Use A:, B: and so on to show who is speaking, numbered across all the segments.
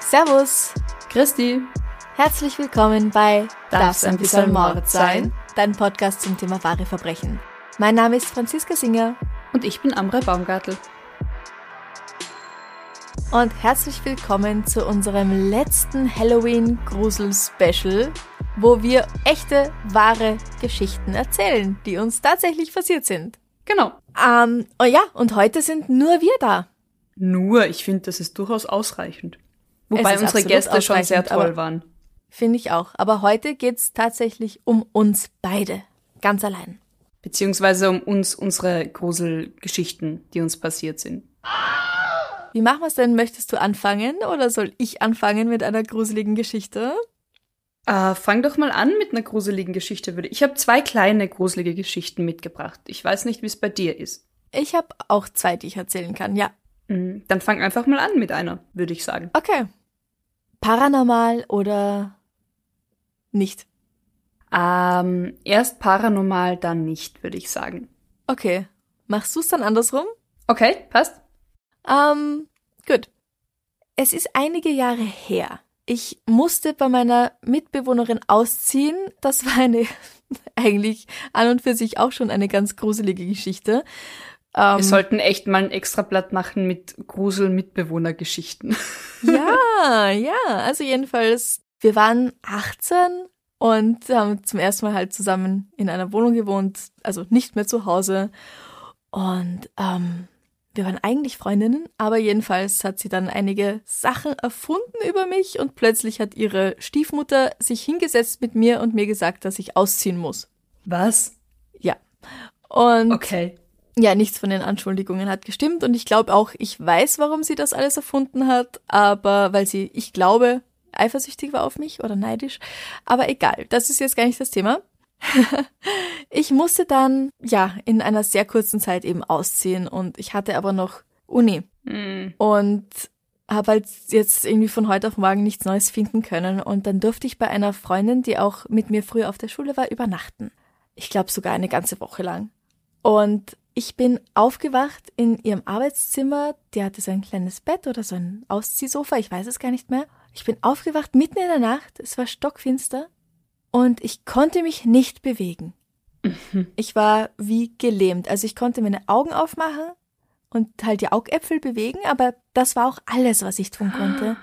A: Servus,
B: Christi,
A: herzlich willkommen bei
B: Darf's ein bisschen Mord sein?
A: Dein Podcast zum Thema wahre Verbrechen. Mein Name ist Franziska Singer
B: und ich bin Amra Baumgartel.
A: und herzlich willkommen zu unserem letzten Halloween-Grusel-Special, wo wir echte, wahre Geschichten erzählen, die uns tatsächlich passiert sind.
B: Genau.
A: Ähm, oh ja, und heute sind nur wir da.
B: Nur, ich finde, das ist durchaus ausreichend. Wobei unsere Gäste schon sehr toll waren.
A: Finde ich auch. Aber heute geht's tatsächlich um uns beide. Ganz allein.
B: Beziehungsweise um uns, unsere Gruselgeschichten, die uns passiert sind.
A: Wie machen wir's denn? Möchtest du anfangen oder soll ich anfangen mit einer gruseligen Geschichte?
B: Äh, fang doch mal an mit einer gruseligen Geschichte, würde ich. Ich habe zwei kleine gruselige Geschichten mitgebracht. Ich weiß nicht, wie es bei dir ist.
A: Ich habe auch zwei, die ich erzählen kann. Ja.
B: Mhm, Dann fang einfach mal an mit einer, würde ich sagen.
A: Okay. Paranormal oder nicht?
B: Ähm, erst paranormal, dann nicht, würde ich sagen.
A: Okay. Machst du's dann andersrum?
B: Okay, passt?
A: Ähm, gut. Es ist einige Jahre her. Ich musste bei meiner Mitbewohnerin ausziehen. Das war eine eigentlich an und für sich auch schon eine ganz gruselige Geschichte. Ähm,
B: Wir sollten echt mal ein Extrablatt machen mit Grusel-Mitbewohnergeschichten.
A: Ja, ja, also jedenfalls, wir waren 18 und haben zum ersten Mal halt zusammen in einer Wohnung gewohnt, also nicht mehr zu Hause. Und ähm, wir waren eigentlich Freundinnen, aber jedenfalls hat sie dann einige Sachen erfunden über mich und plötzlich hat ihre Stiefmutter sich hingesetzt mit mir und mir gesagt, dass ich ausziehen muss.
B: Was?
A: Ja. Und
B: Okay.
A: ja, nichts von den Anschuldigungen hat gestimmt und ich glaube auch, ich weiß, warum sie das alles erfunden hat, aber weil sie, ich glaube, eifersüchtig war auf mich oder neidisch. Aber egal, das ist jetzt gar nicht das Thema. ich musste dann, ja, in einer sehr kurzen Zeit eben ausziehen und ich hatte aber noch Uni
B: Hm.
A: und habe halt jetzt irgendwie von heute auf morgen nichts Neues finden können und dann durfte ich bei einer Freundin, die auch mit mir früher auf der Schule war, übernachten. Ich glaube sogar eine ganze Woche lang. Und ich bin aufgewacht in ihrem Arbeitszimmer. Die hatte so ein kleines Bett oder so ein Ausziehsofa, ich weiß es gar nicht mehr. Ich bin aufgewacht mitten in der Nacht, es war stockfinster und ich konnte mich nicht bewegen. Ich war wie gelähmt. Also ich konnte meine Augen aufmachen und halt die Augäpfel bewegen, aber das war auch alles, was ich tun konnte.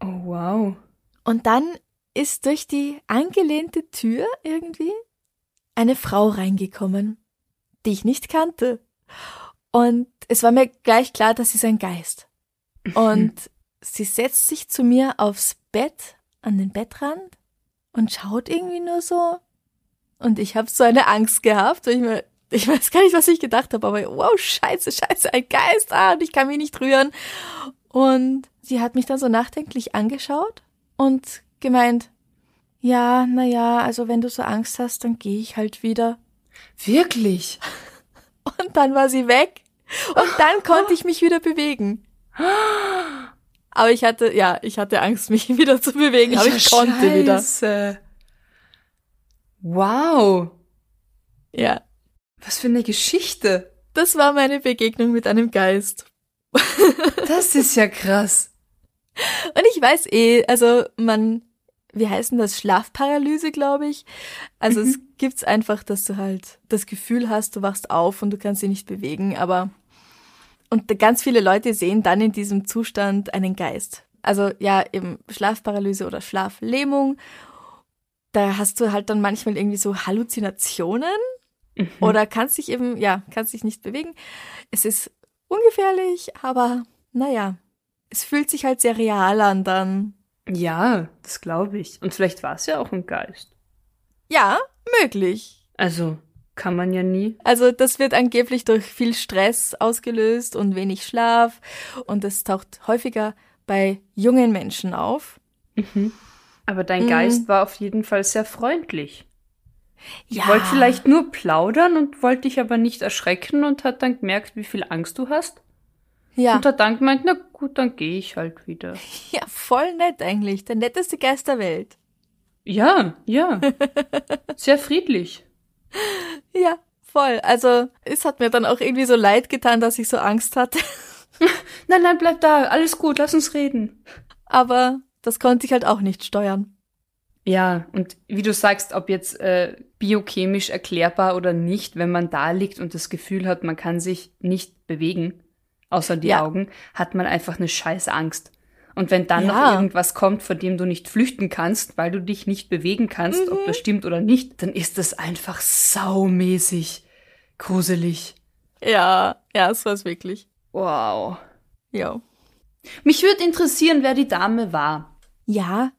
B: Oh, wow.
A: Und dann ist durch die angelehnte Tür irgendwie eine Frau reingekommen, die ich nicht kannte. Und es war mir gleich klar, dass sie ist ein Geist. Und sie setzt sich zu mir aufs Bett, an den Bettrand und schaut irgendwie nur so. Und ich habe so eine Angst gehabt, ich mir, ich weiß gar nicht, was ich gedacht habe, aber wow, scheiße, scheiße, ein Geist, ah, und ich kann mich nicht rühren. Und sie hat mich dann so nachdenklich angeschaut und gemeint, ja, na ja, also wenn du so Angst hast, dann gehe ich halt wieder.
B: Wirklich?
A: Und dann war sie weg und dann konnte ich mich wieder bewegen. Aber ich hatte, ja, ich hatte Angst, mich wieder zu bewegen, aber ich konnte wieder.
B: Wow.
A: Ja,
B: Was für eine Geschichte.
A: das war meine Begegnung mit einem Geist.
B: Das ist ja krass.
A: Und ich weiß eh, also man, wie heißen das, Schlafparalyse, glaube ich. Also es gibt's einfach, dass du halt das Gefühl hast, du wachst auf und du kannst dich nicht bewegen, aber und ganz viele Leute sehen dann in diesem Zustand einen Geist. Also ja, eben Schlafparalyse oder Schlaflähmung. Da hast du halt dann manchmal irgendwie so Halluzinationen oder kannst dich eben, ja, kannst dich nicht bewegen. Es ist ungefährlich, aber naja, es fühlt sich halt sehr real an dann.
B: Ja, das glaube ich. Und vielleicht war es ja auch ein Geist.
A: Ja, möglich.
B: Also, kann man ja nie.
A: Also das wird angeblich durch viel Stress ausgelöst und wenig Schlaf und es taucht häufiger bei jungen Menschen auf.
B: Mhm. Aber dein
A: Mhm.
B: Geist war auf jeden Fall sehr freundlich.
A: Ja,
B: Wollte vielleicht nur plaudern und wollte dich aber nicht erschrecken und hat dann gemerkt, wie viel Angst du hast.
A: ja,
B: Und hat dann gemeint, na gut, dann gehe ich halt wieder.
A: ja, voll nett eigentlich. Der netteste Geist der Welt.
B: Ja, ja. Sehr friedlich.
A: Ja, voll. Also es hat mir dann auch irgendwie so leid getan, dass ich so Angst hatte.
B: Nein, nein, bleib da. Alles gut, lass uns reden.
A: Aber das konnte ich halt auch nicht steuern.
B: Ja, und wie du sagst, ob jetzt äh, biochemisch erklärbar oder nicht, wenn man da liegt und das Gefühl hat, man kann sich nicht bewegen, außer die
A: Ja.
B: Augen, hat man einfach eine scheiß Angst. Und wenn dann
A: Ja.
B: noch irgendwas kommt, vor dem du nicht flüchten kannst, weil du dich nicht bewegen kannst, ob das stimmt oder nicht, dann ist das einfach saumäßig gruselig.
A: Ja, ja, es war's wirklich.
B: Wow.
A: Ja.
B: Mich würde interessieren, wer die Dame war.
A: Ja,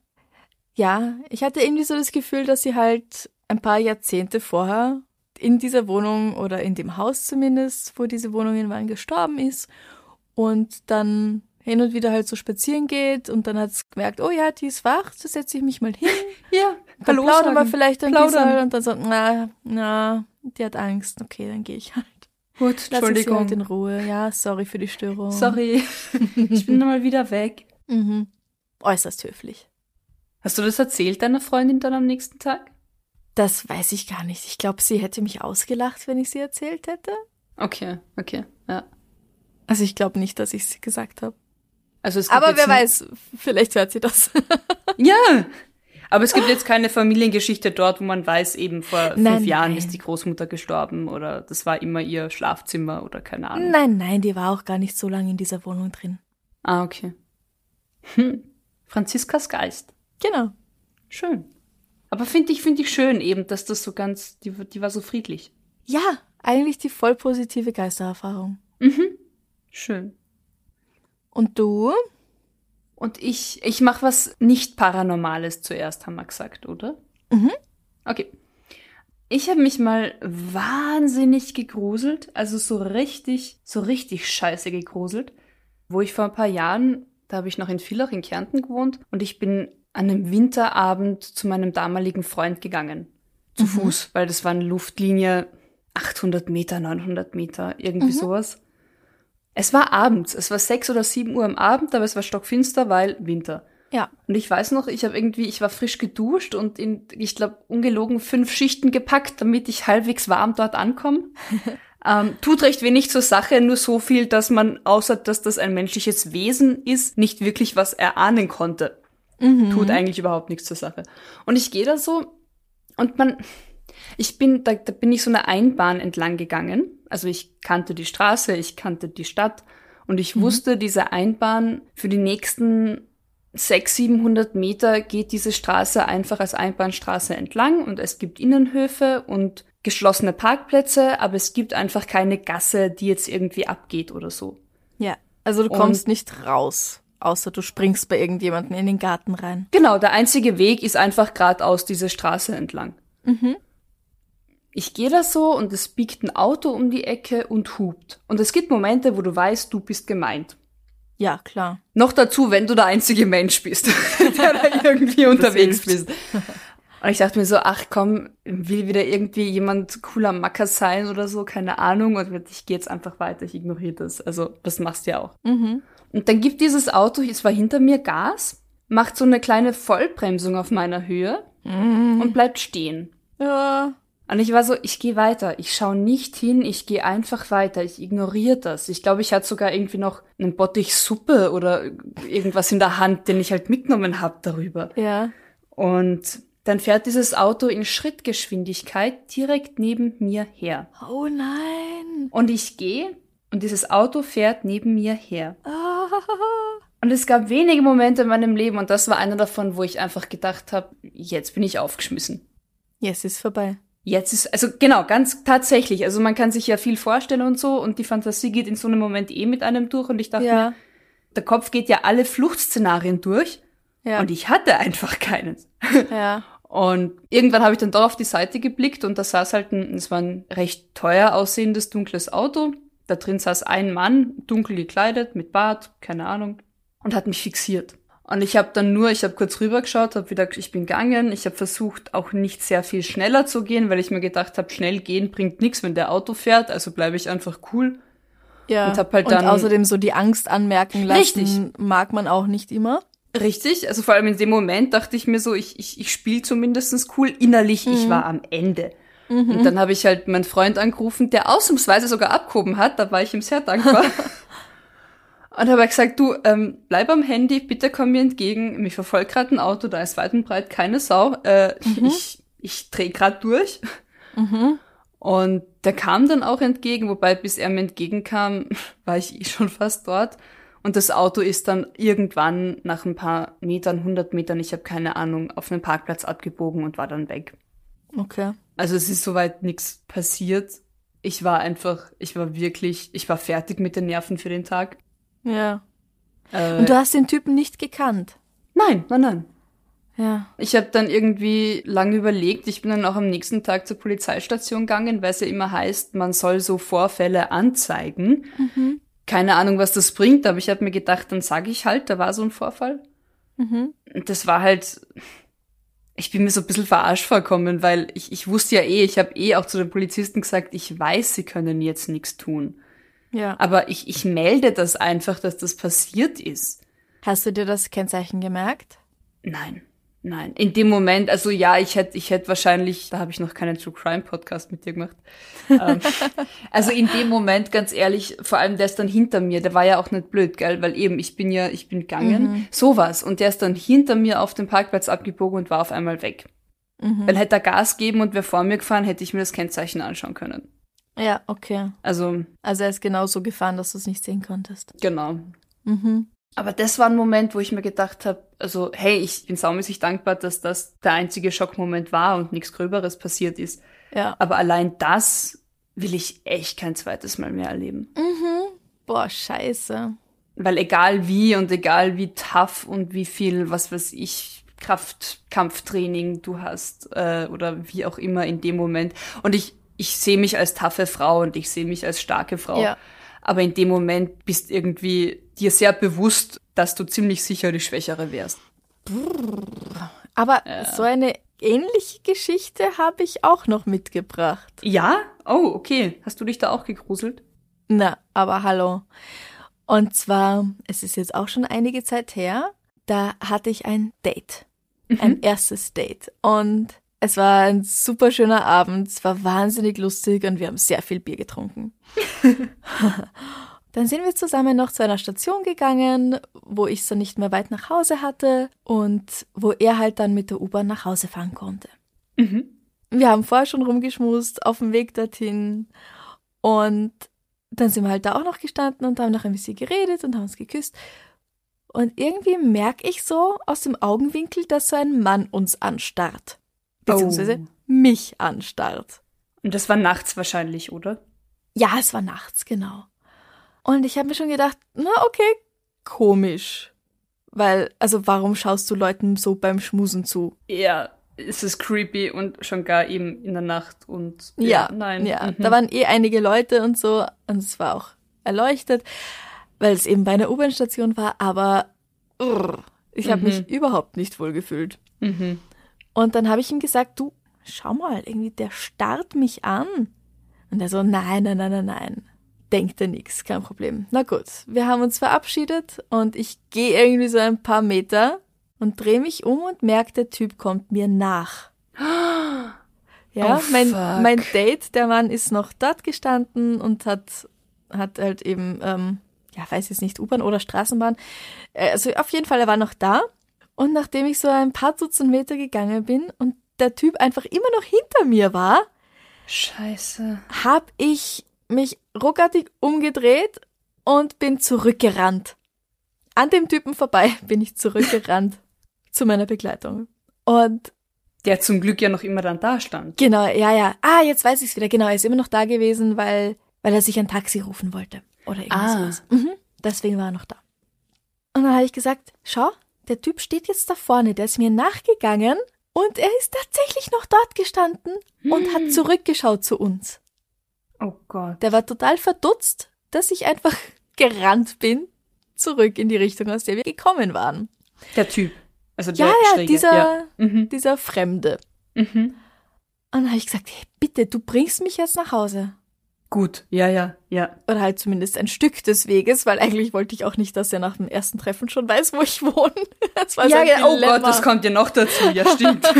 A: ja, ich hatte irgendwie so das Gefühl, dass sie halt ein paar Jahrzehnte vorher in dieser Wohnung oder in dem Haus zumindest, wo diese Wohnungen waren, gestorben ist und dann hin und wieder halt so spazieren geht und dann hat es gemerkt, oh ja, die ist wach, so setze ich mich mal hin,
B: Ja,
A: dann plaudern wir vielleicht ein
B: Plaudern.
A: bisschen und dann so, na, na, die hat Angst, okay, dann gehe ich halt.
B: Gut,
A: Lass
B: Entschuldigung.
A: halt in Ruhe, ja, sorry für die Störung.
B: Sorry, ich bin mal wieder weg.
A: Mhm. Äußerst höflich.
B: Hast du das erzählt deiner Freundin dann am nächsten Tag?
A: Das weiß ich gar nicht. Ich glaube, sie hätte mich ausgelacht, wenn ich sie erzählt hätte.
B: Okay, okay, ja.
A: Also ich glaube nicht, dass ich es gesagt habe.
B: Also es
A: Aber wer weiß, vielleicht hört sie das.
B: Ja, aber es gibt jetzt keine Familiengeschichte dort, wo man weiß, eben vor fünf
A: Nein,
B: Jahren
A: nein.
B: ist die Großmutter gestorben oder das war immer ihr Schlafzimmer oder keine Ahnung.
A: nein, nein, die war auch gar nicht so lange in dieser Wohnung drin.
B: Ah, okay. Hm. Franziskas Geist.
A: Genau.
B: Schön. Aber finde ich, finde ich schön eben, dass das so ganz, die, die war so friedlich.
A: Ja, eigentlich die voll positive Geistererfahrung.
B: Mhm. Schön.
A: Und du?
B: Und ich, ich mache was nicht Paranormales zuerst, haben wir gesagt, oder?
A: Mhm.
B: Okay. Ich habe mich mal wahnsinnig gegruselt, also so richtig, so richtig scheiße gegruselt, wo ich vor ein paar Jahren, da habe ich noch in Villach in Kärnten gewohnt und ich bin an einem Winterabend zu meinem damaligen Freund gegangen. Zu Fuß, weil das war eine Luftlinie 800 Meter, 900 Meter, irgendwie sowas. Es war abends, es war sechs oder sieben Uhr am Abend, aber es war stockfinster, weil Winter.
A: Ja.
B: Und ich weiß noch, ich habe irgendwie, ich war frisch geduscht und in, ich glaube, ungelogen fünf Schichten gepackt, damit ich halbwegs warm dort ankomme. ähm, tut recht wenig zur Sache, nur so viel, dass man, außer dass das ein menschliches Wesen ist, nicht wirklich was erahnen konnte. Tut eigentlich überhaupt nichts zur Sache. Und ich gehe da so und man, ich bin, da, da bin ich so eine Einbahn entlang gegangen. Also ich kannte die Straße, ich kannte die Stadt und ich wusste, diese Einbahn für die nächsten 600, 700 Meter geht diese Straße einfach als Einbahnstraße entlang und es gibt Innenhöfe und geschlossene Parkplätze, aber es gibt einfach keine Gasse, die jetzt irgendwie abgeht oder so.
A: Ja. Also du
B: Und-
A: kommst nicht raus, außer du springst bei irgendjemandem in den Garten rein.
B: Genau, der einzige Weg ist einfach geradeaus diese Straße entlang. Ich gehe da so und es biegt ein Auto um die Ecke und hupt. Und es gibt Momente, wo du weißt, du bist gemeint.
A: Ja, klar.
B: Noch dazu, wenn du der einzige Mensch bist, der da irgendwie unterwegs bist. Und ich dachte mir so, ach komm, will wieder irgendwie jemand cooler Macker sein oder so, keine Ahnung. Und ich gehe jetzt einfach weiter, ich ignoriere das. Also, das machst du ja auch.
A: Mhm.
B: Und dann gibt dieses Auto, es war hinter mir Gas, macht so eine kleine Vollbremsung auf meiner Höhe
A: Mhm.
B: und bleibt stehen.
A: Ja.
B: Und ich war so, ich gehe weiter, ich schaue nicht hin, ich gehe einfach weiter, ich ignoriere das. Ich glaube, ich hatte sogar irgendwie noch einen Bottich Suppe oder irgendwas in der Hand, den ich halt mitgenommen habe darüber.
A: Ja.
B: Und dann fährt dieses Auto in Schrittgeschwindigkeit direkt neben mir her.
A: Oh nein.
B: Und ich gehe und dieses Auto fährt neben mir her.
A: Ah.
B: Und es gab wenige Momente in meinem Leben und das war einer davon, wo ich einfach gedacht habe, jetzt bin ich aufgeschmissen.
A: Yes, ist vorbei.
B: Jetzt ist, also genau, ganz tatsächlich. Also man kann sich ja viel vorstellen und so und die Fantasie geht in so einem Moment eh mit einem durch und ich dachte
A: Ja.
B: mir, der Kopf geht ja alle Fluchtszenarien durch
A: Ja.
B: Und ich hatte einfach keinen.
A: Ja.
B: Und irgendwann habe ich dann doch auf die Seite geblickt und da saß halt ein, es war ein recht teuer aussehendes dunkles Auto. Da drin saß ein Mann, dunkel gekleidet, mit Bart, keine Ahnung, und hat mich fixiert. Und ich habe dann nur, ich habe kurz rübergeschaut, habe wieder, ich bin gegangen. Ich habe versucht, auch nicht sehr viel schneller zu gehen, weil ich mir gedacht habe, schnell gehen bringt nichts, wenn der Auto fährt. Also bleibe ich einfach cool.
A: Ja.
B: Und hab halt
A: und
B: dann-
A: außerdem so die Angst anmerken lassen,
B: Richtig.
A: mag man auch nicht immer.
B: Richtig, also vor allem in dem Moment dachte ich mir so, ich, ich, ich spiele zumindestens cool. Innerlich, ich war am Ende. Und dann habe ich halt meinen Freund angerufen, der ausnahmsweise sogar abgehoben hat, da war ich ihm sehr dankbar. und habe gesagt, du, ähm, bleib am Handy, bitte komm mir entgegen, mich verfolgt gerade ein Auto, da ist weit und breit keine Sau. Äh, Ich, ich dreh grad durch. Und der kam dann auch entgegen, wobei bis er mir entgegenkam, war ich eh schon fast dort. Und das Auto ist dann irgendwann nach ein paar Metern, 100 Metern, ich habe keine Ahnung, auf einen Parkplatz abgebogen und war dann weg.
A: Okay.
B: Also es ist soweit nichts passiert. Ich war einfach, ich war wirklich, ich war fertig mit den Nerven für den Tag.
A: Ja.
B: Äh,
A: Und du hast den Typen nicht gekannt.
B: nein, nein, nein.
A: Ja.
B: Ich habe dann irgendwie lange überlegt. Ich bin dann auch am nächsten Tag zur Polizeistation gegangen, weil es ja immer heißt, man soll so Vorfälle anzeigen. Keine Ahnung, was das bringt, aber ich habe mir gedacht, dann sage ich halt, da war so ein Vorfall.
A: Mhm.
B: Und das war halt, ich bin mir so ein bisschen verarscht vorkommen, weil ich, ich wusste ja eh, ich habe eh auch zu den Polizisten gesagt, ich weiß, sie können jetzt nichts tun.
A: Ja.
B: Aber ich, ich melde das einfach, dass das passiert ist.
A: Hast du dir das Kennzeichen gemerkt?
B: Nein, nein. In dem Moment, also ja, ich hätte ich hätte wahrscheinlich, da habe ich noch keinen True Crime Podcast mit dir gemacht. ähm, also in dem Moment, ganz ehrlich, vor allem der ist dann hinter mir, der war ja auch nicht blöd, gell, weil eben ich bin ja, ich bin gegangen, sowas und der ist dann hinter mir auf dem Parkplatz abgebogen und war auf einmal weg. Weil hätte er Gas geben und wäre vor mir gefahren, hätte ich mir das Kennzeichen anschauen können.
A: Ja, okay.
B: Also
A: Also er ist genauso gefahren, dass du es nicht sehen konntest.
B: genau.
A: Mhm.
B: Aber das war ein Moment, wo ich mir gedacht habe, also hey, ich bin saumäßig dankbar, dass das der einzige Schockmoment war und nichts Gröberes passiert ist.
A: Ja.
B: Aber allein das will ich echt kein zweites Mal mehr erleben.
A: Boah, scheiße.
B: Weil egal wie und egal wie tough und wie viel, was weiß ich, Kraft, Kampftraining du hast äh, oder wie auch immer in dem Moment. Und ich, ich sehe mich als taffe Frau und ich sehe mich als starke Frau.
A: Ja.
B: Aber in dem Moment bist irgendwie dir sehr bewusst, dass du ziemlich sicher die Schwächere wärst.
A: Aber so eine ähnliche Geschichte habe ich auch noch mitgebracht.
B: Ja? Oh, okay. Hast du dich da auch gegruselt?
A: Na, aber hallo. Und zwar, es ist jetzt auch schon einige Zeit her, da hatte ich ein Date. Ein erstes Date. Und es war ein super schöner Abend, es war wahnsinnig lustig und wir haben sehr viel Bier getrunken. Dann sind wir zusammen noch zu einer Station gegangen, wo ich so nicht mehr weit nach Hause hatte und wo er halt dann mit der U-Bahn nach Hause fahren konnte. Wir haben vorher schon rumgeschmust auf dem Weg dorthin und dann sind wir halt da auch noch gestanden und haben noch ein bisschen geredet und haben uns geküsst. Und irgendwie merke ich so aus dem Augenwinkel, dass so ein Mann uns anstarrt. Beziehungsweise
B: Oh.
A: mich anstarrt.
B: Und das war nachts wahrscheinlich, oder?
A: Ja, es war nachts, genau. Und ich habe mir schon gedacht, na okay, komisch. Weil, also warum schaust du Leuten so beim Schmusen zu?
B: Ja, es ist creepy und schon gar eben in der Nacht und
A: Ja,
B: nein.
A: Ja,
B: mhm.
A: da waren eh einige Leute und so und es war auch erleuchtet, weil es eben bei einer U-Bahn-Station war, aber urr, ich habe
B: Mhm.
A: mich überhaupt nicht wohl gefühlt.
B: Mhm.
A: Und dann habe ich ihm gesagt, du, schau mal, irgendwie der starrt mich an. Und er so, nein, nein, nein, nein, nein. Denkt er nix, kein Problem. Na gut, wir haben uns verabschiedet und ich gehe irgendwie so ein paar Meter und drehe mich um und merke, der Typ kommt mir nach. Ja,
B: Oh,
A: mein,
B: fuck.
A: mein Date, der Mann ist noch dort gestanden und hat, hat halt eben, ähm, ja, weiß jetzt nicht, U-Bahn oder Straßenbahn. Äh, Also auf jeden Fall, er war noch da. Und nachdem ich so ein paar Dutzend Meter gegangen bin und der Typ einfach immer noch hinter mir war,
B: Scheiße.
A: hab ich mich ruckartig umgedreht und bin zurückgerannt. An dem Typen vorbei bin ich zurückgerannt zu meiner Begleitung. Und
B: Der zum Glück ja noch immer dann da stand.
A: genau, ja, ja. Ah, jetzt weiß ich's wieder. Genau, er ist immer noch da gewesen, weil, weil er sich ein Taxi rufen wollte. Oder irgendwas.
B: Ah.
A: Mhm, deswegen war er noch da. Und dann habe ich gesagt, schau, der Typ steht jetzt da vorne, der ist mir nachgegangen und er ist tatsächlich noch dort gestanden und hat zurückgeschaut zu uns.
B: Oh Gott.
A: Der war total verdutzt, dass ich einfach gerannt bin, zurück in die Richtung, aus der wir gekommen waren.
B: Der Typ. Also der
A: Ja, ja, dieser,
B: Ja. Mhm.
A: dieser Fremde.
B: Mhm.
A: Und dann habe ich gesagt, hey, bitte, du bringst mich jetzt nach Hause.
B: Gut. Ja, ja, ja.
A: Oder halt zumindest ein Stück des Weges, weil eigentlich wollte ich auch nicht, dass er nach dem ersten Treffen schon weiß, wo ich wohne. Das war so
B: ja,
A: ein
B: ja, oh. Gott, das kommt ja noch dazu. Ja, stimmt.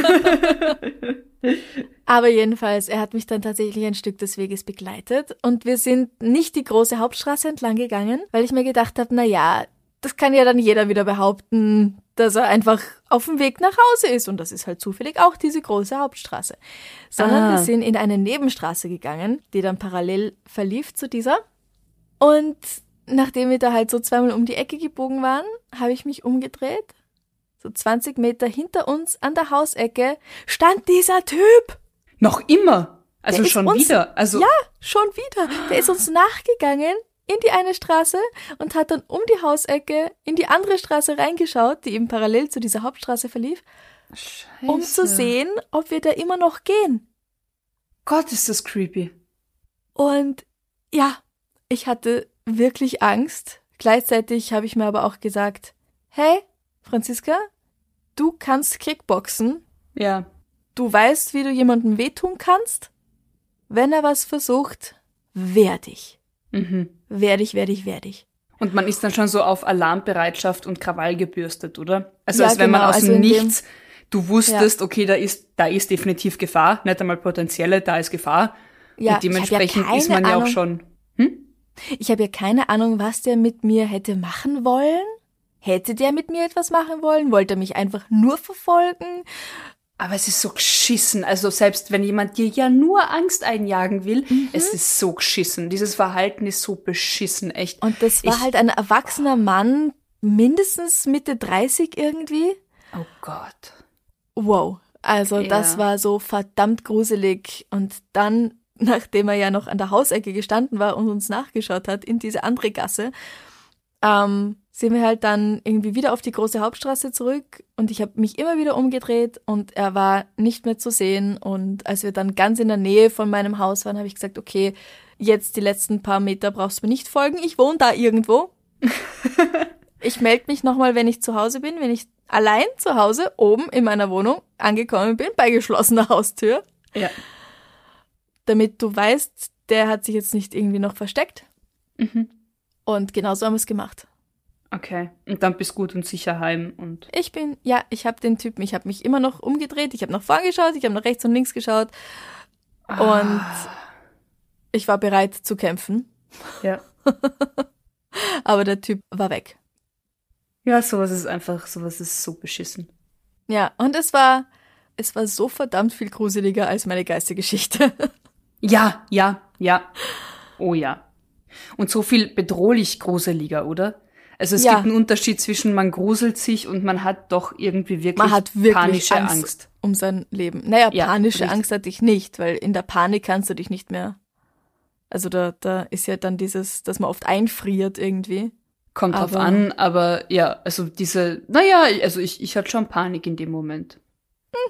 A: Aber jedenfalls, er hat mich dann tatsächlich ein Stück des Weges begleitet und wir sind nicht die große Hauptstraße entlang gegangen, weil ich mir gedacht habe, na ja, das kann ja dann jeder wieder behaupten, dass er einfach auf dem Weg nach Hause ist und das ist halt zufällig auch diese große Hauptstraße. Sondern
B: Ah.
A: wir sind in eine Nebenstraße gegangen, die dann parallel verlief zu dieser und nachdem wir da halt so zweimal um die Ecke gebogen waren, habe ich mich umgedreht. So 20 Meter hinter uns an der Hausecke stand dieser Typ.
B: noch immer. Also
A: Der
B: schon
A: uns-
B: wieder. Also
A: Ja, schon wieder. Der ist uns nachgegangen in die eine Straße und hat dann um die Hausecke in die andere Straße reingeschaut, die eben parallel zu dieser Hauptstraße verlief, um zu
B: Scheiße.
A: sehen, ob wir da immer noch gehen.
B: Gott, ist das creepy.
A: Und ja, ich hatte wirklich Angst. Gleichzeitig habe ich mir aber auch gesagt, hey, Franziska, du kannst Kickboxen.
B: Ja.
A: Du weißt, wie du jemandem wehtun kannst. Wenn er was versucht, wehr dich.
B: Mhm.
A: Wehr dich, wehr dich, wehr dich.
B: Und man ist dann schon so auf Alarmbereitschaft und Krawall gebürstet, oder? Also
A: Ja,
B: als wenn man
A: genau,
B: aus
A: also
B: dem Nichts, du wusstest, okay, da ist, da ist definitiv Gefahr, nicht einmal potenzielle, da ist Gefahr.
A: Ja,
B: und dementsprechend
A: ich ja
B: ist man
A: keine
B: ja auch
A: Ahnung.
B: schon. Hm?
A: Ich habe ja keine Ahnung, was der mit mir hätte machen wollen. Hätte der mit mir etwas machen wollen? Wollte er mich einfach nur verfolgen?
B: Aber es ist so geschissen. Also selbst wenn jemand dir ja nur Angst einjagen will,
A: Mhm.
B: es ist so geschissen. Dieses Verhalten ist so beschissen, echt.
A: Und das war
B: Ich-
A: halt ein erwachsener Mann, mindestens Mitte 30 irgendwie.
B: Oh Gott.
A: Wow. Also
B: Ja.
A: das war so verdammt gruselig. Und dann, nachdem er ja noch an der Hausecke gestanden war und uns nachgeschaut hat in diese andere Gasse, ähm, sind wir halt dann irgendwie wieder auf die große Hauptstraße zurück und ich habe mich immer wieder umgedreht und er war nicht mehr zu sehen. Und als wir dann ganz in der Nähe von meinem Haus waren, habe ich gesagt, okay, jetzt die letzten paar Meter brauchst du mir nicht folgen, ich wohne da irgendwo. ich melde mich nochmal, wenn ich zu Hause bin, wenn ich allein zu Hause oben in meiner Wohnung angekommen bin, bei geschlossener Haustür,
B: Ja.
A: damit du weißt, der hat sich jetzt nicht irgendwie noch versteckt.
B: Mhm.
A: Und genauso haben wir es gemacht.
B: Okay. Und dann bist gut und sicher heim und.
A: Ich bin, ja, ich habe den Typen, ich habe mich immer noch umgedreht, ich habe nach vorn geschaut, ich habe nach rechts und links geschaut und
B: Ah.
A: ich war bereit zu kämpfen,
B: Ja.
A: aber der Typ war weg.
B: Ja, sowas ist einfach, sowas ist so beschissen.
A: Ja, und es war, es war so verdammt viel gruseliger als meine Geistergeschichte.
B: Ja, ja, ja. Oh ja. Und so viel bedrohlich gruseliger, oder? Also es
A: Ja.
B: gibt einen Unterschied zwischen man gruselt sich und man hat doch irgendwie wirklich,
A: Man hat wirklich
B: panische
A: Angst,
B: Angst.
A: um sein Leben. Naja,
B: Ja,
A: panische
B: richtig.
A: Angst hatte ich nicht, weil in der Panik kannst du dich nicht mehr. Also da, da ist ja dann dieses, dass man oft einfriert irgendwie.
B: Kommt drauf
A: Aber-
B: an, aber ja, also diese, naja, also ich, ich hatte schon Panik in dem Moment.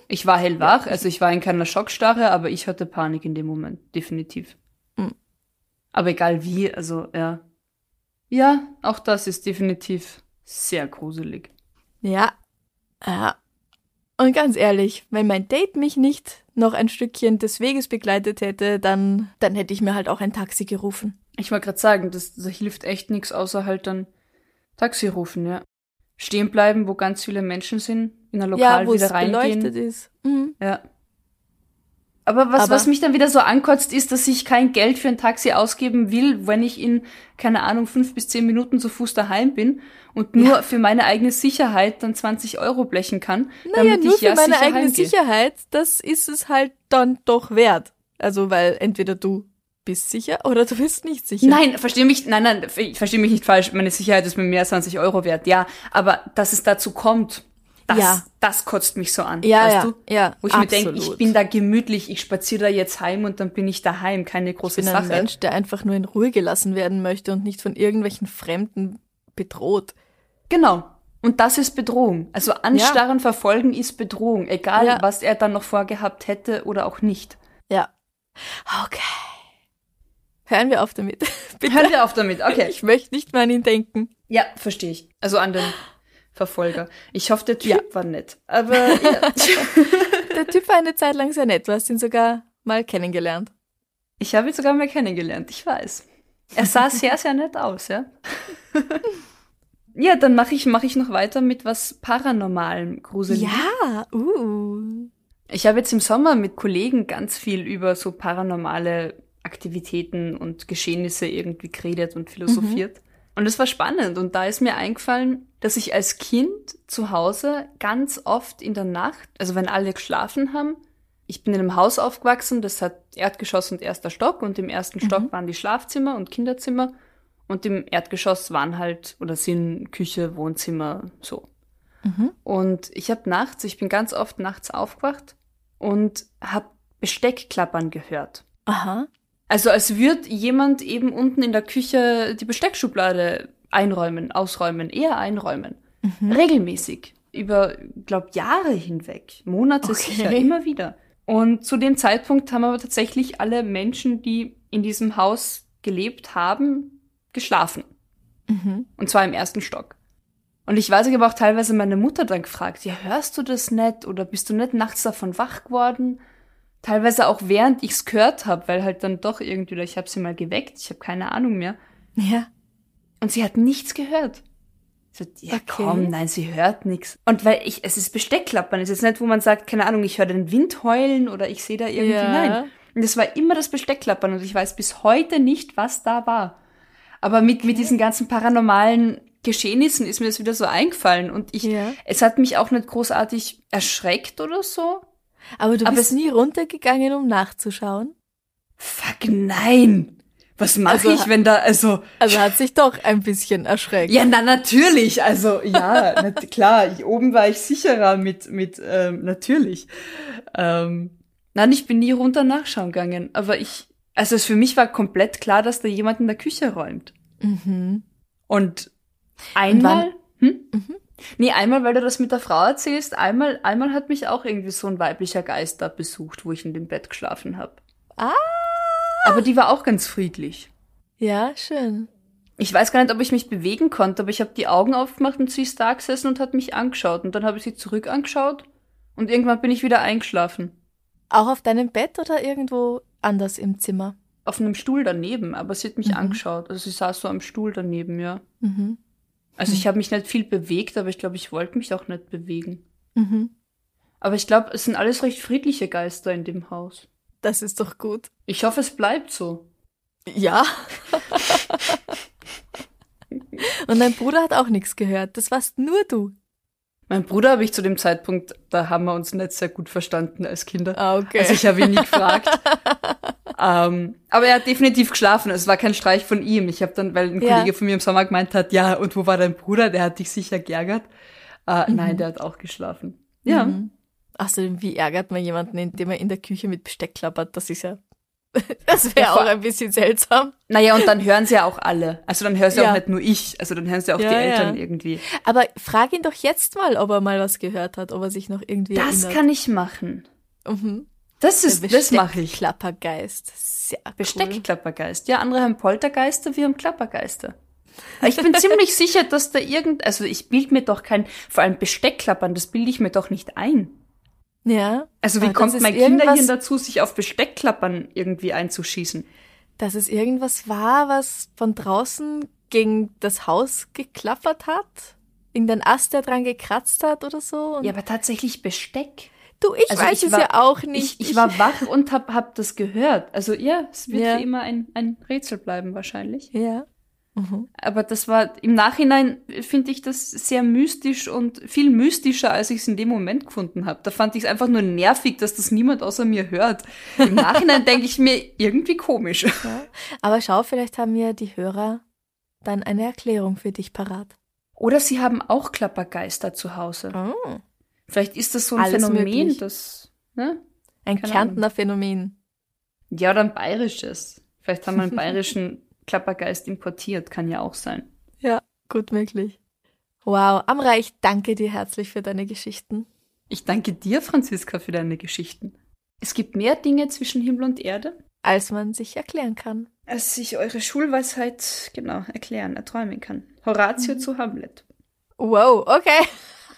B: Ich war hellwach, also ich war in keiner Schockstarre, aber ich hatte Panik in dem Moment, definitiv. Aber egal wie, also ja. Ja, auch das ist definitiv sehr gruselig.
A: Ja. Ja. Und ganz ehrlich, wenn mein Date mich nicht noch ein Stückchen des Weges begleitet hätte, dann, dann hätte ich mir halt auch ein Taxi gerufen.
B: Ich wollte gerade sagen, das, das hilft echt nichts, außer halt dann Taxi rufen, ja. Stehen bleiben, wo ganz viele Menschen sind, in ein Lokal
A: ja, wo
B: wieder
A: es beleuchtet
B: reingehen.
A: ist. Mhm.
B: Ja. Aber was,
A: Aber-
B: was mich dann wieder so ankotzt, ist, dass ich kein Geld für ein Taxi ausgeben will, wenn ich in, keine Ahnung, fünf bis zehn Minuten zu Fuß daheim bin und nur für meine eigene Sicherheit dann 20 Euro blechen kann,
A: Naja,
B: damit
A: nur
B: ich ja
A: für meine eigene
B: heimgehe.
A: Sicherheit, das ist es halt dann doch wert. Also, weil entweder du bist sicher oder du bist nicht sicher.
B: Nein, verstehe mich, nein, nein, ich verstehe mich nicht falsch. Meine Sicherheit ist mir mehr als 20 Euro wert, ja. Aber dass es dazu kommt, das,
A: Ja.
B: das kotzt mich so an.
A: Ja,
B: weißt
A: ja,
B: du?
A: ja,
B: Wo ich mir denke,
A: absolut.
B: ich bin da gemütlich, ich spaziere da jetzt heim und dann bin ich daheim, keine große
A: Ich bin ein
B: Sache.
A: Mensch, der einfach nur in Ruhe gelassen werden möchte und nicht von irgendwelchen Fremden bedroht.
B: Genau. Und das ist Bedrohung. Also anstarren, verfolgen ist Bedrohung, egal
A: Ja.
B: was er dann noch vorgehabt hätte oder auch nicht.
A: Ja. Okay. Hören wir auf damit. Bitte.
B: Hören wir auf damit, okay.
A: Ich möchte nicht mehr an ihn denken.
B: Ja, verstehe ich. Also an den Verfolger. Ich hoffe, der Typ
A: Ja.
B: war nett. Aber ja.
A: Der Typ war eine Zeit lang sehr nett. Du hast ihn sogar mal kennengelernt.
B: ich habe ihn sogar mal kennengelernt, ich weiß. Er sah sehr, sehr nett aus, ja. ja, dann mache ich, mach ich noch weiter mit was Paranormalem, Gruseligem.
A: Ja, uh.
B: Ich habe jetzt im Sommer mit Kollegen ganz viel über so paranormale Aktivitäten und Geschehnisse irgendwie geredet und philosophiert. Und es war spannend. Und da ist mir eingefallen, dass ich als Kind zu Hause ganz oft in der Nacht, also wenn alle geschlafen haben, ich bin in einem Haus aufgewachsen, das hat Erdgeschoss und erster Stock und im ersten Stock waren die Schlafzimmer und Kinderzimmer und im Erdgeschoss waren halt oder sind Küche, Wohnzimmer, so. Und ich habe nachts, ich bin ganz oft nachts aufgewacht und habe Besteckklappern gehört.
A: Aha.
B: Also als würde jemand eben unten in der Küche die Besteckschublade einräumen, ausräumen, eher einräumen. Regelmäßig. Über, glaub, Jahre hinweg. Monate
A: Okay.
B: sicher, immer wieder. Und zu dem Zeitpunkt haben aber tatsächlich alle Menschen, die in diesem Haus gelebt haben, geschlafen.
A: Mhm.
B: Und zwar im ersten Stock. Und ich weiß, ich habe auch teilweise meine Mutter dann gefragt, ja, hörst du das nicht oder bist du nicht nachts davon wach geworden? Teilweise auch während ich's gehört habe, weil halt dann doch irgendwie, oder ich habe sie mal geweckt, ich habe keine Ahnung mehr.
A: Ja.
B: Und sie hat nichts gehört. So, ja
A: Okay.
B: komm, nein, sie hört nichts. Und weil ich, es ist Besteckklappern, es ist nicht, wo man sagt, keine Ahnung, ich höre den Wind heulen oder ich sehe da irgendwie,
A: Ja.
B: nein. Und es war immer das Besteckklappern und ich weiß bis heute nicht, was da war. Aber mit, mit diesen ganzen paranormalen Geschehnissen ist mir das wieder so eingefallen und ich,
A: Ja.
B: es hat mich auch nicht großartig erschreckt oder so.
A: Aber du
B: Aber
A: bist
B: es-
A: nie runtergegangen, um nachzuschauen?
B: Fuck, nein! Was mache
A: Also-
B: ich, wenn da, also,
A: Also hat sich doch ein bisschen erschreckt.
B: Ja, na natürlich. Also ja, na, klar. Ich, oben war ich sicherer mit mit ähm, natürlich. Ähm, nein, ich bin nie runter nachschauen gegangen. Aber ich, also es für mich war komplett klar, dass da jemand in der Küche räumt.
A: Mhm.
B: Und einmal, hm?
A: Mhm.
B: nee, einmal, weil du das mit der Frau erzählst, einmal, einmal hat mich auch irgendwie so ein weiblicher Geist da besucht, wo ich in dem Bett geschlafen habe.
A: Ah.
B: Aber die war auch ganz friedlich.
A: Ja, schön.
B: Ich weiß gar nicht, ob ich mich bewegen konnte, aber ich habe die Augen aufgemacht und sie ist da gesessen und hat mich angeschaut. Und dann habe ich sie zurück angeschaut und irgendwann bin ich wieder eingeschlafen.
A: Auch auf deinem Bett oder irgendwo anders im Zimmer?
B: Auf einem Stuhl daneben, aber sie hat mich
A: Mhm.
B: angeschaut. Also sie saß so am Stuhl daneben, ja.
A: Mhm.
B: Also ich habe mich nicht viel bewegt, aber ich glaube, ich wollte mich auch nicht bewegen.
A: Mhm.
B: Aber ich glaube, es sind alles recht friedliche Geister in dem Haus.
A: Das ist doch gut.
B: Ich hoffe, es bleibt so.
A: Ja. Und dein Bruder hat auch nichts gehört. Das warst nur du.
B: Mein Bruder habe ich zu dem Zeitpunkt, da haben wir uns nicht sehr gut verstanden als Kinder.
A: Ah, okay.
B: Also ich habe ihn nie gefragt. ähm, aber er hat definitiv geschlafen. Es war kein Streich von ihm. Ich habe dann, weil ein
A: Ja.
B: Kollege von mir im Sommer gemeint hat, ja, und wo war dein Bruder? Der hat dich sicher geärgert. Äh, Nein, der hat auch geschlafen. Ja.
A: Mhm. Außerdem, wie ärgert man jemanden, indem er in der Küche mit Besteck klappert? Das ist ja, das wäre
B: Ja,
A: auch ein bisschen seltsam.
B: Naja, und dann hören sie ja auch alle. Also dann hören sie
A: Ja.
B: auch nicht nur ich. Also dann hören sie auch
A: Ja,
B: die Eltern irgendwie.
A: Aber frag ihn doch jetzt mal, ob er mal was gehört hat, ob er sich noch irgendwie
B: Das
A: erinnert.
B: kann ich machen.
A: Mhm.
B: Das ist,
A: Der
B: das mache ich.
A: Besteckklappergeist. Sehr cool.
B: Besteckklappergeist. Ja, andere haben Poltergeister, wir haben Klappergeister. Ich bin ziemlich sicher, dass da irgend, also ich bild mir doch kein, vor allem Besteckklappern, das bilde ich mir doch nicht ein.
A: Ja.
B: Also wie kommt mein Kinderhirn dazu, sich auf Besteckklappern irgendwie einzuschießen?
A: Dass es irgendwas war, was von draußen gegen das Haus geklappert hat? Irgendein Ast, der dran gekratzt hat oder so?
B: Ja, aber tatsächlich Besteck.
A: du, ich
B: also
A: weiß
B: ich
A: es
B: war-
A: ja auch nicht.
B: Ich, ich war wach und hab, hab das gehört. Also ja, es wird
A: Ja.
B: für immer ein, ein Rätsel bleiben wahrscheinlich.
A: Ja. Mhm.
B: Aber das war, im Nachhinein finde ich das sehr mystisch und viel mystischer, als ich es in dem Moment gefunden habe. Da fand ich es einfach nur nervig, dass das niemand außer mir hört. Im Nachhinein denke ich mir irgendwie komisch.
A: Ja. Aber schau, vielleicht haben ja die Hörer dann eine Erklärung für dich parat.
B: Oder sie haben auch Klappergeister zu Hause.
A: Oh.
B: Vielleicht ist das so ein
A: Alles
B: Phänomen,
A: möglich.
B: das, ne?
A: Ein
B: Keine
A: Kärntner Phänomen.
B: Ja, oder ein bayerisches. Vielleicht haben wir einen bayerischen Klappergeist importiert, kann ja auch sein.
A: Ja, gut möglich. Wow, Amra, ich danke dir herzlich für deine Geschichten.
B: Ich danke dir, Franziska, für deine Geschichten. Es gibt mehr Dinge zwischen Himmel und Erde,
A: als man sich erklären kann.
B: Als sich eure Schulweisheit genau erklären, erträumen kann. Horatio mhm. zu Hamlet.
A: Wow, okay.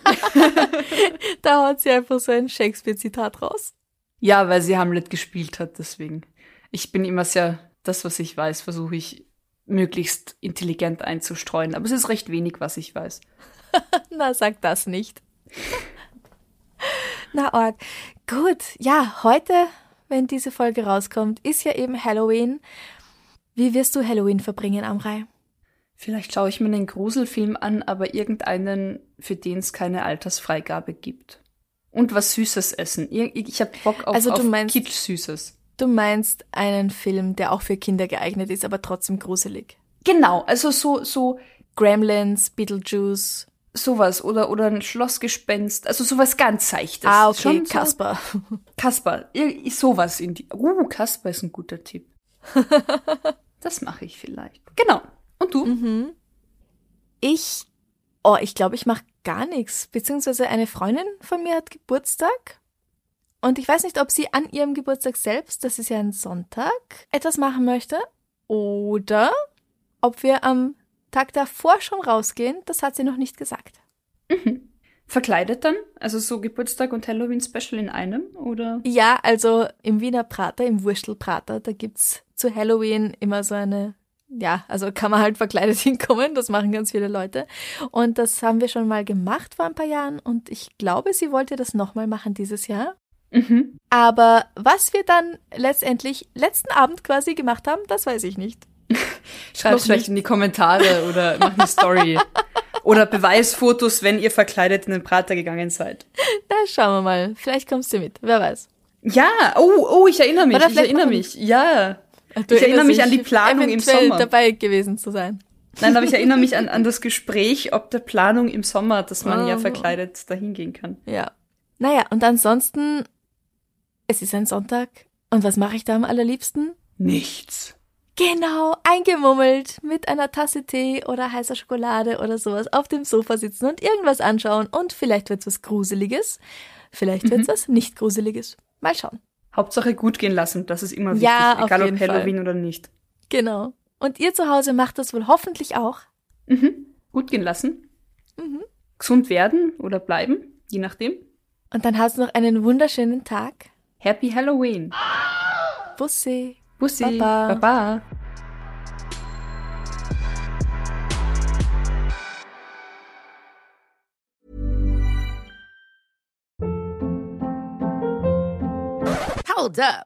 A: da haut sie einfach so ein Shakespeare-Zitat raus.
B: Ja, weil sie Hamlet gespielt hat, deswegen. Ich bin immer sehr, das, was ich weiß, versuche ich möglichst intelligent einzustreuen. Aber es ist recht wenig, was ich weiß.
A: Na, sag das nicht. Na, Ort. Gut, ja, heute, wenn diese Folge rauskommt, ist ja eben Halloween. Wie wirst du Halloween verbringen, Amrei?
B: Vielleicht schaue ich mir einen Gruselfilm an, aber irgendeinen, für den es keine Altersfreigabe gibt. Und was Süßes essen. Ich, habe Bock auf, also du meinst, Kitsch Süßes.
A: Du meinst einen Film, der auch für Kinder geeignet ist, aber trotzdem gruselig.
B: Genau, also so, so
A: Gremlins, Beetlejuice.
B: Sowas oder, oder ein Schlossgespenst, also sowas ganz Seichtes.
A: Ah, okay, Schon Kasper.
B: So, Kasper, sowas in die. Uh, Kasper ist ein guter Tipp. das mache ich vielleicht. Genau. Und du?
A: Mhm. Ich, oh, ich glaube, ich mache gar nichts. Beziehungsweise eine Freundin von mir hat Geburtstag. Und ich weiß nicht, ob sie an ihrem Geburtstag selbst, das ist ja ein Sonntag, etwas machen möchte. Oder ob wir am Tag davor schon rausgehen, das hat sie noch nicht gesagt.
B: Mhm. Verkleidet dann? Also so Geburtstag und Halloween-Special in einem, oder?
A: Ja, also im Wiener Prater, im Wurstelprater, da gibt's zu Halloween immer so eine ja, also kann man halt verkleidet hinkommen, das machen ganz viele Leute. Und das haben wir schon mal gemacht vor ein paar Jahren und ich glaube, sie wollte das nochmal machen dieses Jahr. Mhm. Aber was wir dann letztendlich letzten Abend quasi gemacht haben, das weiß ich nicht.
B: Schreibt vielleicht in die Kommentare oder macht eine Story. oder Beweisfotos, wenn ihr verkleidet in den Prater gegangen seid.
A: Na, schauen wir mal. Vielleicht kommst du mit. Wer weiß.
B: Ja, oh, oh, ich erinnere mich. Ich erinnere mich. Ja. Du ich erinnere mich an die Planung im Sommer.
A: dabei gewesen zu sein.
B: Nein, aber ich erinnere mich an, an das Gespräch ob der Planung im Sommer, dass man oh. ja verkleidet dahin gehen kann.
A: Ja. Naja, und ansonsten, es ist ein Sonntag. Und was mache ich da am allerliebsten?
B: Nichts.
A: Genau, eingemummelt mit einer Tasse Tee oder heißer Schokolade oder sowas auf dem Sofa sitzen und irgendwas anschauen und vielleicht wird's was Gruseliges, vielleicht wird's mhm. was nicht Gruseliges. Mal schauen.
B: Hauptsache gut gehen lassen, das ist immer wichtig, ja, egal ob Halloween Fall. oder nicht.
A: Genau. Und ihr zu Hause macht das wohl hoffentlich auch.
B: Mhm. Gut gehen lassen. Mhm. Gesund werden oder bleiben, je nachdem.
A: Und dann hast du noch einen wunderschönen Tag.
B: Happy Halloween.
A: Bussi.
B: Bussi. Baba. Baba.
C: Hold up.